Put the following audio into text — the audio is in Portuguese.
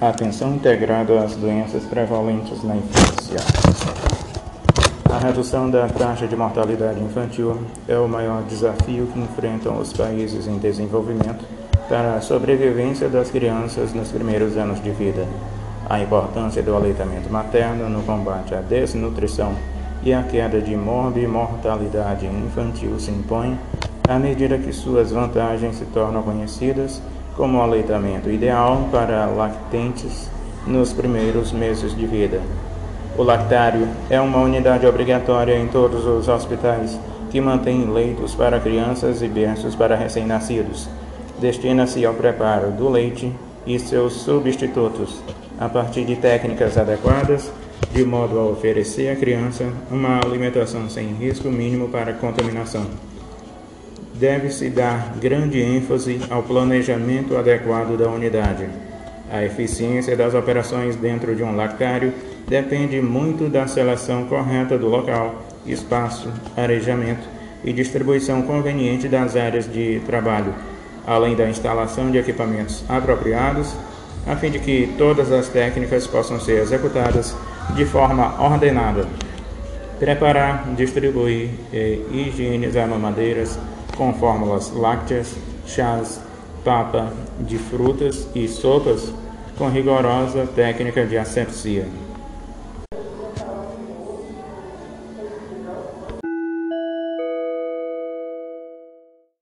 Atenção integrada às doenças prevalentes na infância. A redução da taxa de mortalidade infantil é o maior desafio que enfrentam os países em desenvolvimento para a sobrevivência das crianças nos primeiros anos de vida. A importância do aleitamento materno no combate à desnutrição e a queda de morbimortalidade infantil se impõe à medida que suas vantagens se tornam conhecidas como aleitamento ideal para lactentes nos primeiros meses de vida. O lactário é uma unidade obrigatória em todos os hospitais que mantém leitos para crianças e berços para recém-nascidos. Destina-se ao preparo do leite e seus substitutos, a partir de técnicas adequadas, de modo a oferecer à criança uma alimentação sem risco mínimo para contaminação deve-se dar grande ênfase ao planejamento adequado da unidade. A eficiência das operações dentro de um lactário depende muito da seleção correta do local, espaço, arejamento e distribuição conveniente das áreas de trabalho, além da instalação de equipamentos apropriados, a fim de que todas as técnicas possam ser executadas de forma ordenada. Preparar, distribuir e higienizar mamadeiras com fórmulas lácteas, chás, papa de frutas e sopas com rigorosa técnica de asepsia.